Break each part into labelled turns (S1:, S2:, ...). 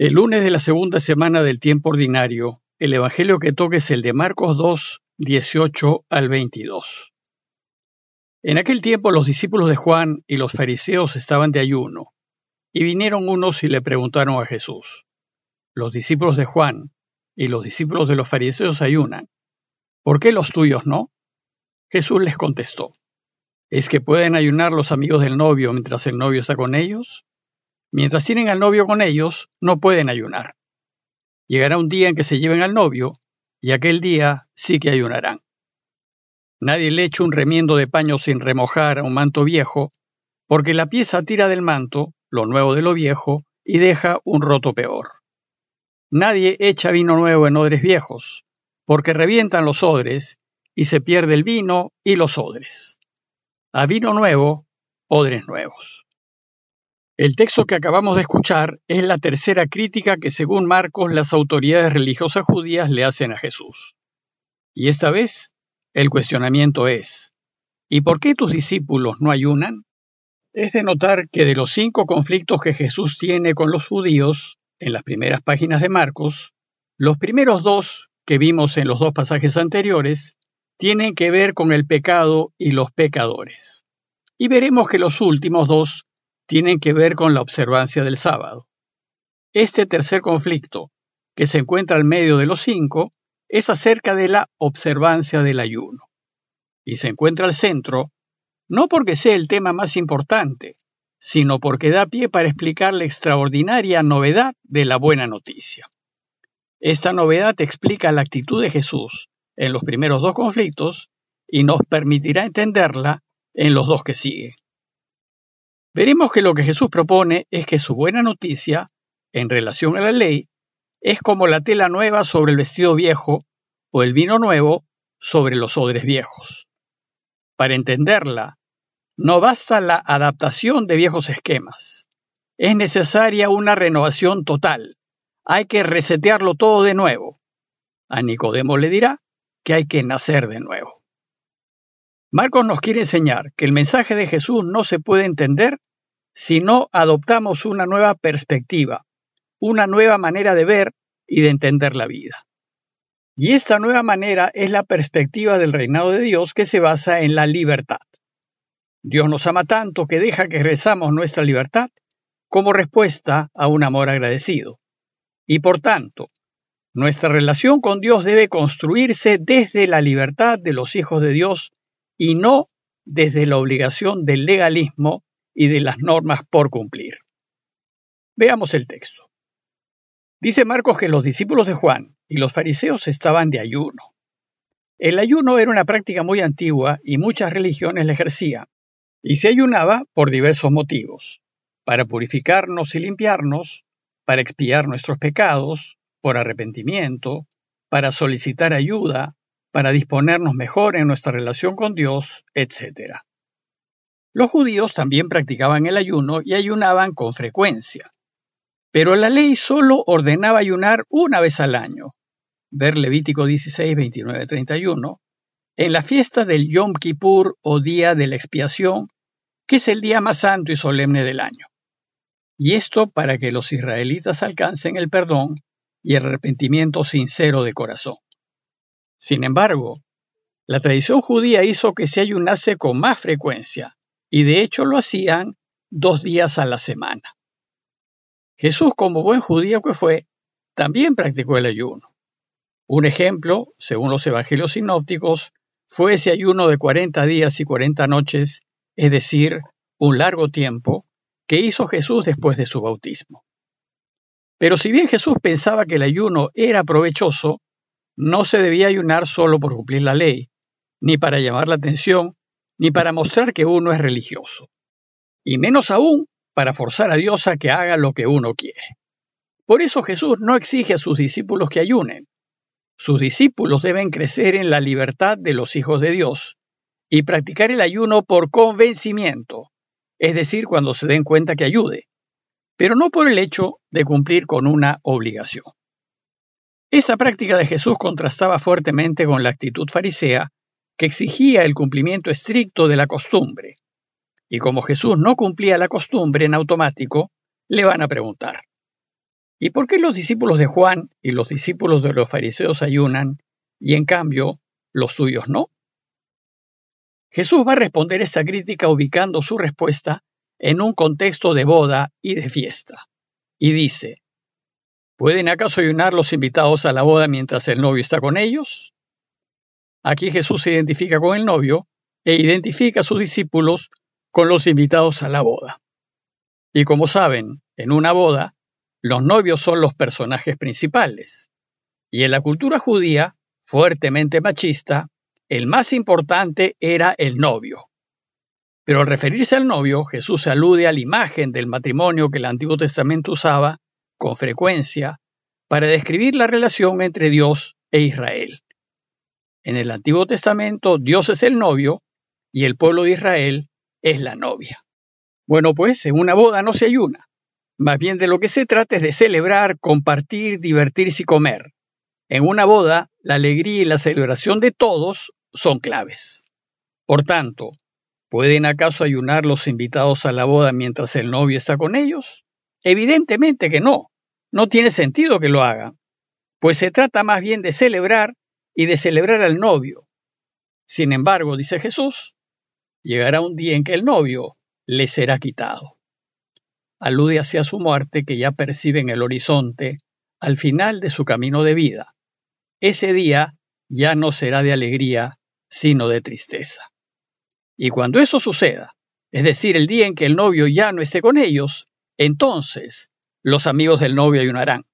S1: El lunes de la segunda semana del tiempo ordinario, el Evangelio que toque es el de Marcos 2, 18 al 22. En aquel tiempo los discípulos de Juan y los fariseos estaban de ayuno, y vinieron unos y le preguntaron a Jesús, los discípulos de Juan y los discípulos de los fariseos ayunan, ¿por qué los tuyos no? Jesús les contestó, ¿es que pueden ayunar los amigos del novio mientras el novio está con ellos? Mientras tienen al novio con ellos, no pueden ayunar. Llegará un día en que se lleven al novio, y aquel día sí que ayunarán. Nadie le echa un remiendo de paño sin remojar a un manto viejo, porque la pieza tira del manto, lo nuevo de lo viejo, y deja un roto peor. Nadie echa vino nuevo en odres viejos, porque revientan los odres, y se pierde el vino y los odres. A vino nuevo, odres nuevos. El texto que acabamos de escuchar es la tercera crítica que según Marcos las autoridades religiosas judías le hacen a Jesús. Y esta vez el cuestionamiento es, ¿y por qué tus discípulos no ayunan? Es de notar que de los cinco conflictos que Jesús tiene con los judíos en las primeras páginas de Marcos, los primeros dos que vimos en los dos pasajes anteriores tienen que ver con el pecado y los pecadores. Y veremos que los últimos dos tienen que ver con la observancia del sábado. Este tercer conflicto, que se encuentra al medio de los cinco, es acerca de la observancia del ayuno. Y se encuentra al centro, no porque sea el tema más importante, sino porque da pie para explicar la extraordinaria novedad de la buena noticia. Esta novedad explica la actitud de Jesús en los primeros dos conflictos y nos permitirá entenderla en los dos que siguen. Veremos que lo que Jesús propone es que su buena noticia, en relación a la ley, es como la tela nueva sobre el vestido viejo o el vino nuevo sobre los odres viejos. Para entenderla, no basta la adaptación de viejos esquemas. Es necesaria una renovación total. Hay que resetearlo todo de nuevo. A Nicodemo le dirá que hay que nacer de nuevo. Marcos nos quiere enseñar que el mensaje de Jesús no se puede entender si no adoptamos una nueva perspectiva, una nueva manera de ver y de entender la vida. Y esta nueva manera es la perspectiva del reinado de Dios que se basa en la libertad. Dios nos ama tanto que deja que rezamos nuestra libertad como respuesta a un amor agradecido. Y por tanto, nuestra relación con Dios debe construirse desde la libertad de los hijos de Dios y no desde la obligación del legalismo y de las normas por cumplir. Veamos el texto. Dice Marcos que los discípulos de Juan y los fariseos estaban de ayuno. El ayuno era una práctica muy antigua y muchas religiones la ejercían, y se ayunaba por diversos motivos, para purificarnos y limpiarnos, para expiar nuestros pecados, por arrepentimiento, para solicitar ayuda, para disponernos mejor en nuestra relación con Dios, etc. Los judíos también practicaban el ayuno y ayunaban con frecuencia, pero la ley solo ordenaba ayunar una vez al año, ver Levítico 16, 29, 31, en la fiesta del Yom Kippur o Día de la Expiación, que es el día más santo y solemne del año. Y esto para que los israelitas alcancen el perdón y el arrepentimiento sincero de corazón. Sin embargo, la tradición judía hizo que se ayunase con más frecuencia, y de hecho lo hacían dos días a la semana. Jesús, como buen judío que fue, también practicó el ayuno. Un ejemplo, según los evangelios sinópticos, fue ese ayuno de 40 días y 40 noches, es decir, un largo tiempo, que hizo Jesús después de su bautismo. Pero si bien Jesús pensaba que el ayuno era provechoso, no se debía ayunar solo por cumplir la ley, ni para llamar la atención, ni para mostrar que uno es religioso, y menos aún para forzar a Dios a que haga lo que uno quiere. Por eso Jesús no exige a sus discípulos que ayunen. Sus discípulos deben crecer en la libertad de los hijos de Dios y practicar el ayuno por convencimiento, es decir, cuando se den cuenta que ayude, pero no por el hecho de cumplir con una obligación. Esta práctica de Jesús contrastaba fuertemente con la actitud farisea que exigía el cumplimiento estricto de la costumbre. Y como Jesús no cumplía la costumbre en automático, le van a preguntar, ¿Y por qué los discípulos de Juan y los discípulos de los fariseos ayunan y en cambio los tuyos no? Jesús va a responder esta crítica ubicando su respuesta en un contexto de boda y de fiesta. Y dice, ¿pueden acaso ayunar los invitados a la boda mientras el novio está con ellos? Aquí Jesús se identifica con el novio e identifica a sus discípulos con los invitados a la boda. Y como saben, en una boda, los novios son los personajes principales. Y en la cultura judía, fuertemente machista, el más importante era el novio. Pero al referirse al novio, Jesús alude a la imagen del matrimonio que el Antiguo Testamento usaba con frecuencia para describir la relación entre Dios e Israel. En el Antiguo Testamento Dios es el novio y el pueblo de Israel es la novia. Bueno, pues en una boda no se ayuna. Más bien de lo que se trata es de celebrar, compartir, divertirse y comer. En una boda, la alegría y la celebración de todos son claves. Por tanto, ¿pueden acaso ayunar los invitados a la boda mientras el novio está con ellos? Evidentemente que no. No tiene sentido que lo hagan, pues se trata más bien de celebrar y de celebrar al novio. Sin embargo, dice Jesús, llegará un día en que el novio le será quitado. Alude hacia su muerte que ya percibe en el horizonte al final de su camino de vida. Ese día ya no será de alegría, sino de tristeza. Y cuando eso suceda, es decir, el día en que el novio ya no esté con ellos, entonces los amigos del novio ayunarán.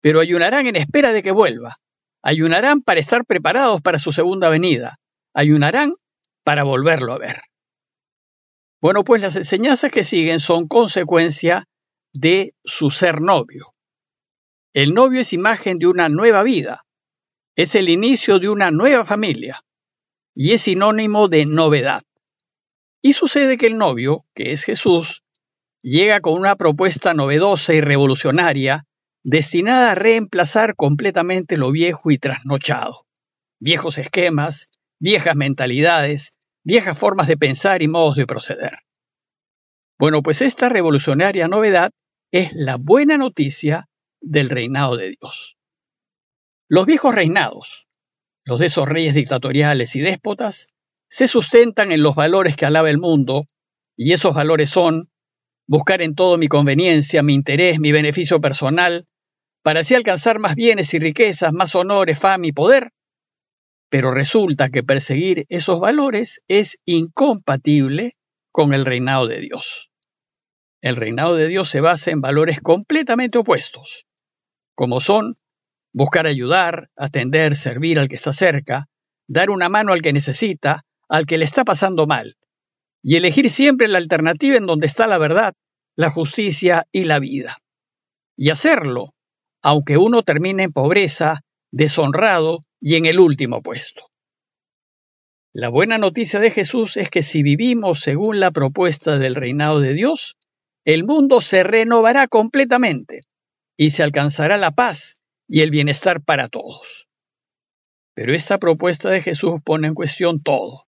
S1: Pero ayunarán en espera de que vuelva. Ayunarán para estar preparados para su segunda venida. Ayunarán para volverlo a ver. Bueno, pues las enseñanzas que siguen son consecuencia de su ser novio. El novio es imagen de una nueva vida, es el inicio de una nueva familia y es sinónimo de novedad. Y sucede que el novio, que es Jesús, llega con una propuesta novedosa y revolucionaria destinada a reemplazar completamente lo viejo y trasnochado. Viejos esquemas, viejas mentalidades, viejas formas de pensar y modos de proceder. Bueno, pues esta revolucionaria novedad es la buena noticia del reinado de Dios. Los viejos reinados, los de esos reyes dictatoriales y déspotas, se sustentan en los valores que alaba el mundo, y esos valores son buscar en todo mi conveniencia, mi interés, mi beneficio personal, para así alcanzar más bienes y riquezas, más honores, fama y poder, pero resulta que perseguir esos valores es incompatible con el reinado de Dios. El reinado de Dios se basa en valores completamente opuestos, como son buscar ayudar, atender, servir al que está cerca, dar una mano al que necesita, al que le está pasando mal, y elegir siempre la alternativa en donde está la verdad, la justicia y la vida. Y hacerlo, aunque uno termine en pobreza, deshonrado y en el último puesto. La buena noticia de Jesús es que si vivimos según la propuesta del reinado de Dios, el mundo se renovará completamente y se alcanzará la paz y el bienestar para todos. Pero esta propuesta de Jesús pone en cuestión todo,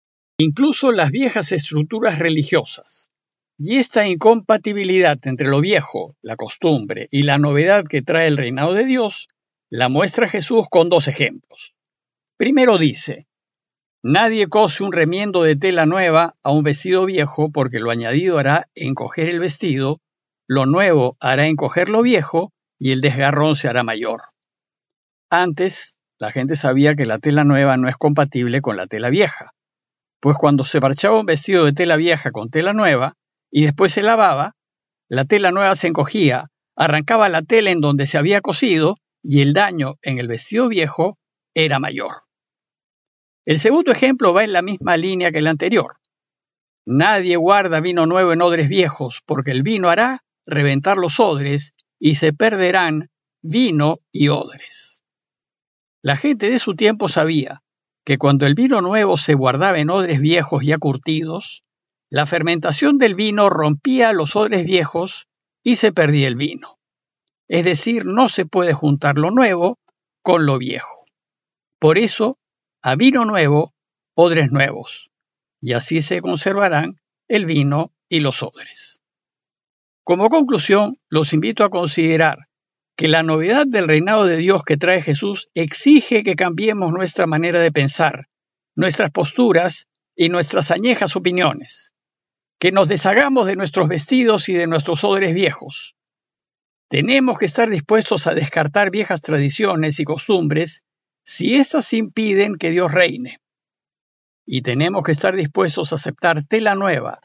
S1: incluso las viejas estructuras religiosas. Y esta incompatibilidad entre lo viejo, la costumbre y la novedad que trae el reinado de Dios la muestra Jesús con dos ejemplos. Primero dice, Nadie cose un remiendo de tela nueva a un vestido viejo porque lo añadido hará encoger el vestido, lo nuevo hará encoger lo viejo y el desgarrón se hará mayor. Antes, la gente sabía que la tela nueva no es compatible con la tela vieja, pues cuando se parchaba un vestido de tela vieja con tela nueva y después se lavaba, la tela nueva se encogía, arrancaba la tela en donde se había cosido y el daño en el vestido viejo era mayor. El segundo ejemplo va en la misma línea que el anterior. Nadie guarda vino nuevo en odres viejos, porque el vino hará reventar los odres y se perderán vino y odres. La gente de su tiempo sabía que cuando el vino nuevo se guardaba en odres viejos ya curtidos, la fermentación del vino rompía los odres viejos y se perdía el vino. Es decir, no se puede juntar lo nuevo con lo viejo. Por eso, a vino nuevo, odres nuevos, y así se conservarán el vino y los odres. Como conclusión, los invito a considerar que la novedad del reinado de Dios que trae Jesús exige que cambiemos nuestra manera de pensar, nuestras posturas y nuestras añejas opiniones, que nos deshagamos de nuestros vestidos y de nuestros odres viejos. Tenemos que estar dispuestos a descartar viejas tradiciones y costumbres si éstas impiden que Dios reine. Y tenemos que estar dispuestos a aceptar tela nueva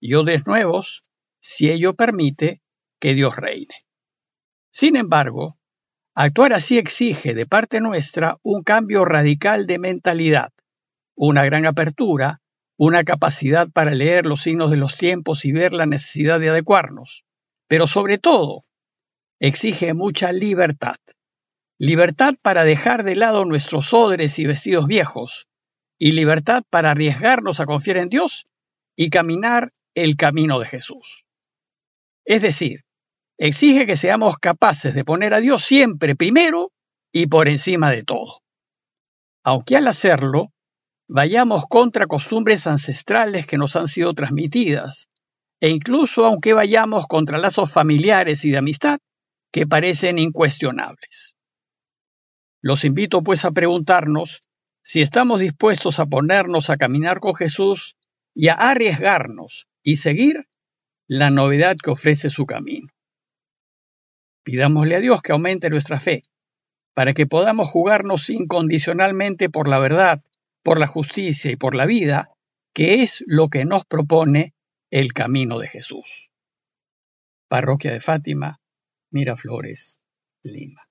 S1: y odres nuevos si ello permite que Dios reine. Sin embargo, actuar así exige de parte nuestra un cambio radical de mentalidad, una gran apertura, una capacidad para leer los signos de los tiempos y ver la necesidad de adecuarnos, pero sobre todo, exige mucha libertad. Libertad para dejar de lado nuestros odres y vestidos viejos, y libertad para arriesgarnos a confiar en Dios y caminar el camino de Jesús. Es decir, exige que seamos capaces de poner a Dios siempre primero y por encima de todo. Aunque al hacerlo, vayamos contra costumbres ancestrales que nos han sido transmitidas, e incluso aunque vayamos contra lazos familiares y de amistad que parecen incuestionables. Los invito pues a preguntarnos si estamos dispuestos a ponernos a caminar con Jesús y a arriesgarnos y seguir la novedad que ofrece su camino. Pidámosle a Dios que aumente nuestra fe, para que podamos jugarnos incondicionalmente por la verdad, por la justicia y por la vida, que es lo que nos propone el camino de Jesús. Parroquia de Fátima, Miraflores, Lima.